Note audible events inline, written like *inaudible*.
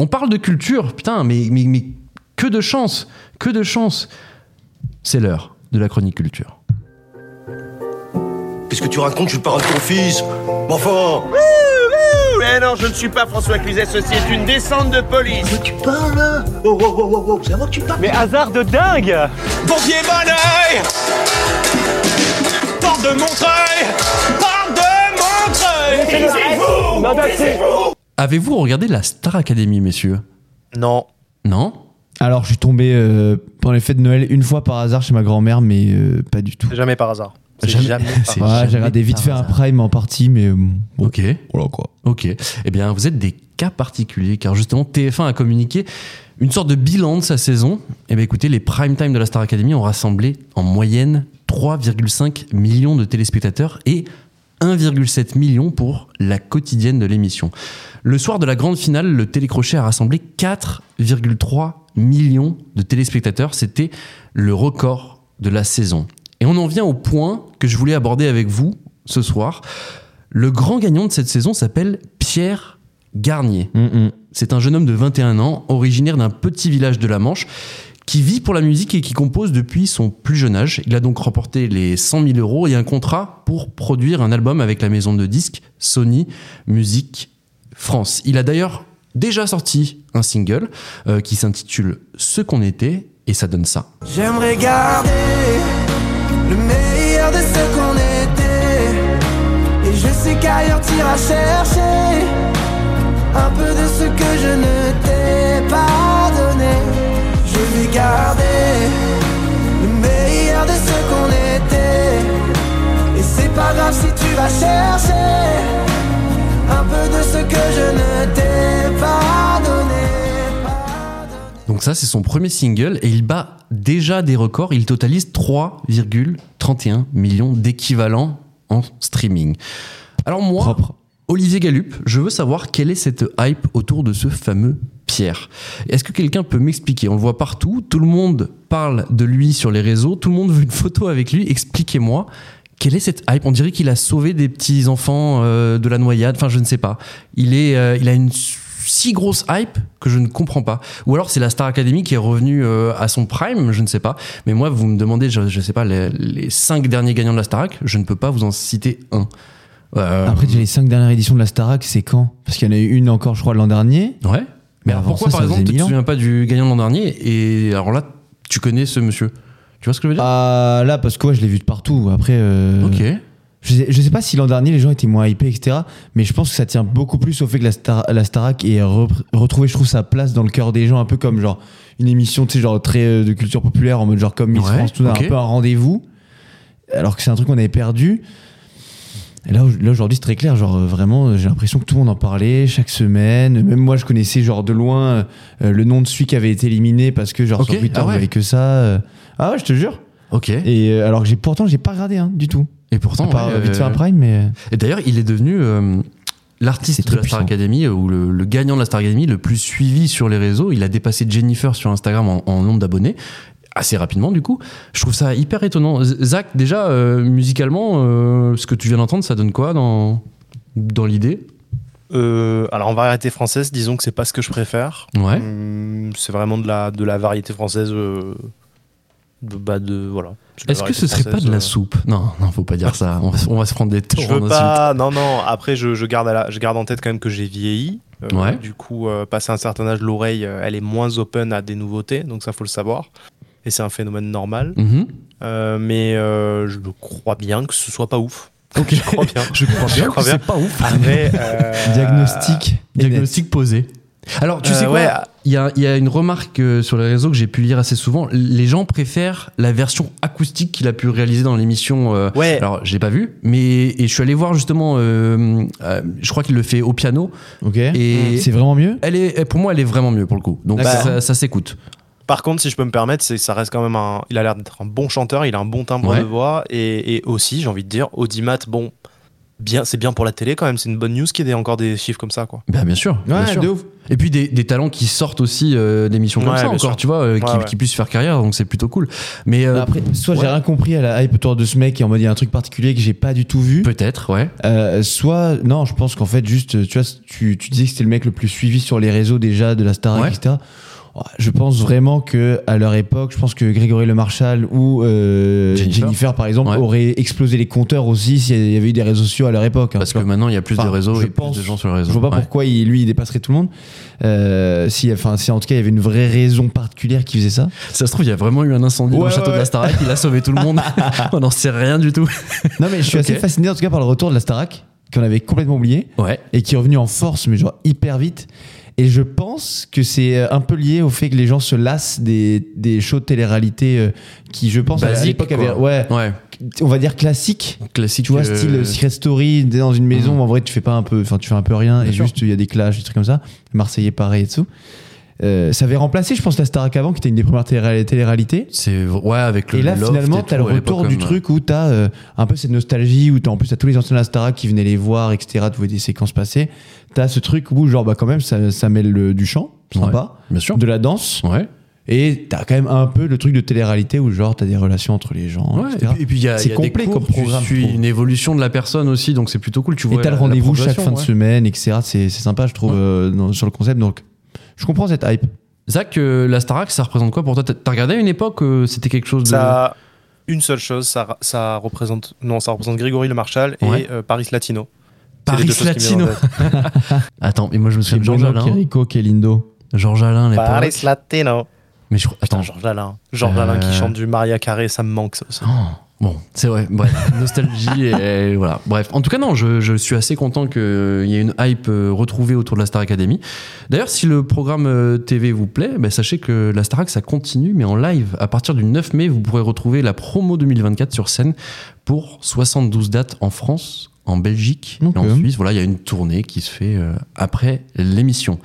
On parle de culture, putain, mais, mais, mais que de chance, que de chance. C'est l'heure de la chronique culture. Qu'est-ce que tu racontes Je suis le de ton fils. Enfin. Mais non, je ne suis pas François Cluzet, ceci est une descente de police. Mais tu parles là. Oh, oh, oh, oh, oh, c'est à moi que tu parles. Mais hasard de dingue. Pompier bon oeil Porte de Montreuil. Porte de Montreuil. Taisez-vous Avez-vous regardé la Star Academy, messieurs? Non. Non? Alors, je suis tombé euh, pendant les fêtes de Noël une fois par hasard chez ma grand-mère, mais euh, pas du tout. C'est jamais par hasard. Jamais- jamais, *laughs* par. Ouais, j'ai regardé vite fait un prime en partie, mais euh, bon, Ok. voilà quoi. Ok. Eh bien, vous êtes des cas particuliers, car justement, TF1 a communiqué une sorte de bilan de sa saison. Eh bien, écoutez, les prime time de la Star Academy ont rassemblé en moyenne 3,5 millions de téléspectateurs et 1,7 million pour la quotidienne de l'émission. Le soir de la grande finale, le télécrochet a rassemblé 4,3 millions de téléspectateurs. C'était le record de la saison. Et on en vient au point que je voulais aborder avec vous ce soir. Le grand gagnant de cette saison s'appelle Pierre Garnier. C'est un jeune homme de 21 ans, originaire d'un petit village de la Manche, qui vit pour la musique et qui compose depuis son plus jeune âge. Il a donc remporté les 100 000 euros et un contrat pour produire un album avec la maison de disques Sony Music France. Il a d'ailleurs déjà sorti un single euh, qui s'intitule Ce qu'on était et ça donne ça. J'aimerais garder le meilleur de ce qu'on était. Et je sais qu'ailleurs t'iras chercher un peu de ce que je ne ça, c'est son premier single et il bat déjà des records. Il totalise 3,31 millions d'équivalents en streaming. Alors moi, Propre. Olivier Galup, je veux savoir quelle est cette hype autour de ce fameux Pierre. Est-ce que quelqu'un peut m'expliquer? On le voit partout, tout le monde parle de lui sur les réseaux, tout le monde *laughs* veut une photo avec lui. Expliquez-moi. Quelle est cette hype? On dirait qu'il a sauvé des petits enfants euh, de la noyade. Enfin, je ne sais pas. Il est, euh, il a une si grosse hype que je ne comprends pas. Ou alors c'est la Star Academy qui est revenue euh, à son prime, je ne sais pas. Mais moi, vous me demandez, je, je sais pas, les, les cinq derniers gagnants de la Starac, je ne peux pas vous en citer un. Euh, Après, les cinq dernières éditions de la Starac, c'est quand? Parce qu'il y en a eu une encore, je crois, l'an dernier. ouais. Mais alors pourquoi, ça, par ça exemple, tu te mille ans. souviens pas du gagnant de l'an dernier? Et alors là, tu connais ce monsieur? Tu vois ce que je veux dire? Ah, là, parce que ouais, je l'ai vu de partout. Après, euh, Ok. Je, sais, je sais pas si l'an dernier les gens étaient moins hypés, etc. Mais je pense que ça tient beaucoup plus au fait que la, Star, la Starac ait repr- retrouvé, je trouve, sa place dans le cœur des gens, un peu comme genre une émission, tu sais, genre très euh, de culture populaire, en mode genre comme Miss Ouais, France, tout ça, ok. un peu un rendez-vous. Alors que c'est un truc qu'on avait perdu. Et là, au- là aujourd'hui, c'est très clair. Genre, euh, vraiment, euh, j'ai l'impression que tout le monde en parlait chaque semaine. Même moi, je connaissais, genre, de loin, euh, le nom de celui qui avait été éliminé parce que, genre, Ok, sur Twitter, ah ouais. il y avait que ça. Ah ouais, je te jure. Ok. Et, Et euh, alors que j'ai pourtant, j'ai pas regardé, hein, du tout. Pourtant, À part ouais, euh, vite fait euh, un prime, mais. Et d'ailleurs, il est devenu euh, l'artiste de la Star puissant. Academy euh, ou le, le gagnant de la Star Academy le plus suivi sur les réseaux. Il a dépassé Jennifer sur Instagram en, en nombre d'abonnés. Assez rapidement, du coup. Je trouve ça hyper étonnant. Zach, déjà, euh, musicalement, euh, ce que tu viens d'entendre, ça donne quoi dans, dans l'idée? Euh, alors en variété française, disons que c'est pas ce que je préfère. Ouais. Hum, c'est vraiment de la, de la variété française. euh, de, bah de, voilà. Est-ce que ce serait pas de la soupe? Non, non, faut pas dire *laughs* ça. On va, on va se prendre des Je torrents veux d'insultes. pas. Non, non. Après, je, je garde à la- je garde en tête quand même que j'ai vieilli. Euh, Ouais. Du coup, euh, passé un certain âge, l'oreille, euh, elle est moins open à des nouveautés. Donc ça, faut le savoir. Et c'est un phénomène normal. Mhm. Mais je crois bien que ce soit pas ouf. *laughs* Ok. Je crois bien. Je crois bien que c'est pas ouf. Après, euh, *laughs* Diagnostic. Diagnostic posé. Alors, tu sais quoi? ouais. Il y, a, il y a une remarque euh, sur les réseaux que j'ai pu lire assez souvent. Les gens préfèrent la version acoustique qu'il a pu réaliser dans l'émission. euh, Ouais. Alors, je l'ai pas vu, mais et je suis allé voir justement. euh, euh, je crois qu'il le fait au piano. Ok. Et C'est vraiment mieux? elle est, pour moi, elle est vraiment mieux pour le coup. Donc, ça, ça s'écoute. Par contre, si je peux me permettre, c'est ça reste quand même un. Il a l'air d'être un bon chanteur. Il a un bon timbre Ouais. de voix et, et aussi, j'ai envie de dire, Audimat, bon, bien, c'est bien pour la télé quand même. C'est une bonne news qu'il y ait encore des chiffres comme ça, quoi. Bah, bien sûr. bien Ouais, sûr. de ouf. Et puis des, des talents qui sortent aussi euh, d'émissions comme Ouais, ça encore, sûr. tu vois, euh, qui, Ouais, ouais. qui puissent faire carrière, donc c'est plutôt cool. Mais euh, Après, soit ouais. j'ai rien compris à la hype autour de ce mec et en mode il y a un truc particulier que j'ai pas du tout vu. peut-être, ouais. Euh, soit, non, je pense qu'en fait, juste, tu vois, tu, tu disais que c'était le mec le plus suivi sur les réseaux déjà de la Ouais. etc. Je pense vraiment que à leur époque, je pense que Grégory Le Marchal ou euh, Jennifer. Jennifer. par exemple, Ouais. auraient explosé les compteurs aussi s'il y avait eu des réseaux sociaux à leur époque. hein, Parce que maintenant il y a plus de réseaux et pense- plus de gens sur le réseau. Je vois pas Ouais. pourquoi il, lui il dépasserait tout le monde. Euh, si, enfin, si en tout cas il y avait une vraie raison particulière qui faisait ça. Ça se trouve, il y a vraiment eu un incendie dans Ouais, le château de la. Starac, il a sauvé tout le monde. *laughs* *laughs* On n'en sait rien du tout. Non mais je suis *laughs* assez fasciné en tout cas par le retour de la Starac qu'on avait complètement oublié. Ouais. et qui est revenu en force, mais genre hyper vite. Et je pense que c'est euh, un peu lié au fait que les gens se lassent des, des shows de télé-réalité euh, qui, je pense, à Basique, l'époque quoi. avaient, ouais, Ouais. on va dire classique. Classique. Tu vois, euh, style Secret Story, dans une maison, Mhm. en vrai, tu fais pas un peu, enfin, tu fais un peu rien, Bien et sûr. juste, il y a des clashs, des trucs comme ça. Marseillais, pareil et tout. Euh, ça avait remplacé, je pense, la Starac avant, qui était une des premières télé- télé-réalités. C'est ouais avec le Et là, loft finalement, et t'as le retour du comme- truc où t'as euh, un peu cette nostalgie, où t'as en plus t'as tous les anciens de la Starac qui venaient les voir, etc. Tu vois des séquences passées. T'as ce truc où, genre, bah, quand même, ça, ça mêle le- du chant, sympa, Bien sûr. de la danse, Ouais. et t'as quand même un peu le truc de télé-réalité où, genre, t'as des relations entre les gens, Ouais, et etc. puis- et puis il y a, C'est il y a des complet cours, comme programme, Tu suis une évolution de la personne aussi, donc c'est plutôt cool. Tu Et vois. t'as le rendez-vous chaque fin de semaine, etc. C'est c'est sympa, je trouve, euh, dans- sur le concept. Donc, je comprends cette hype. Zach, euh, la Starac, ça représente quoi pour toi? T'as regardé à une époque euh, C'était quelque chose de. Ça une seule chose, ça, ça représente, non, ça représente Grégory Le Marchal Ouais. et euh, Paris Latino. Paris Latino. *laughs* Attends, mais moi je me souviens de Georges Alain. Chirico, Kelindo. Georges Alain, les Paris Latino. Mais je Attends. Georges Alain. Georges Euh, Alain qui chante du Maria Carré, ça me manque ça aussi. Oh, bon, c'est vrai. Bref, *laughs* nostalgie et voilà. Bref, en tout cas, non, je, je suis assez content qu'il y ait une hype euh, retrouvée autour de la Star Academy. D'ailleurs, si le programme euh, TV vous plaît, ben, sachez que la Starac, ça continue, mais en live. À partir du 9 mai, vous pourrez retrouver la promo 2024 sur scène pour 72 dates en France, en Belgique et en Suisse. Voilà, il y a une tournée qui se fait euh, après l'émission.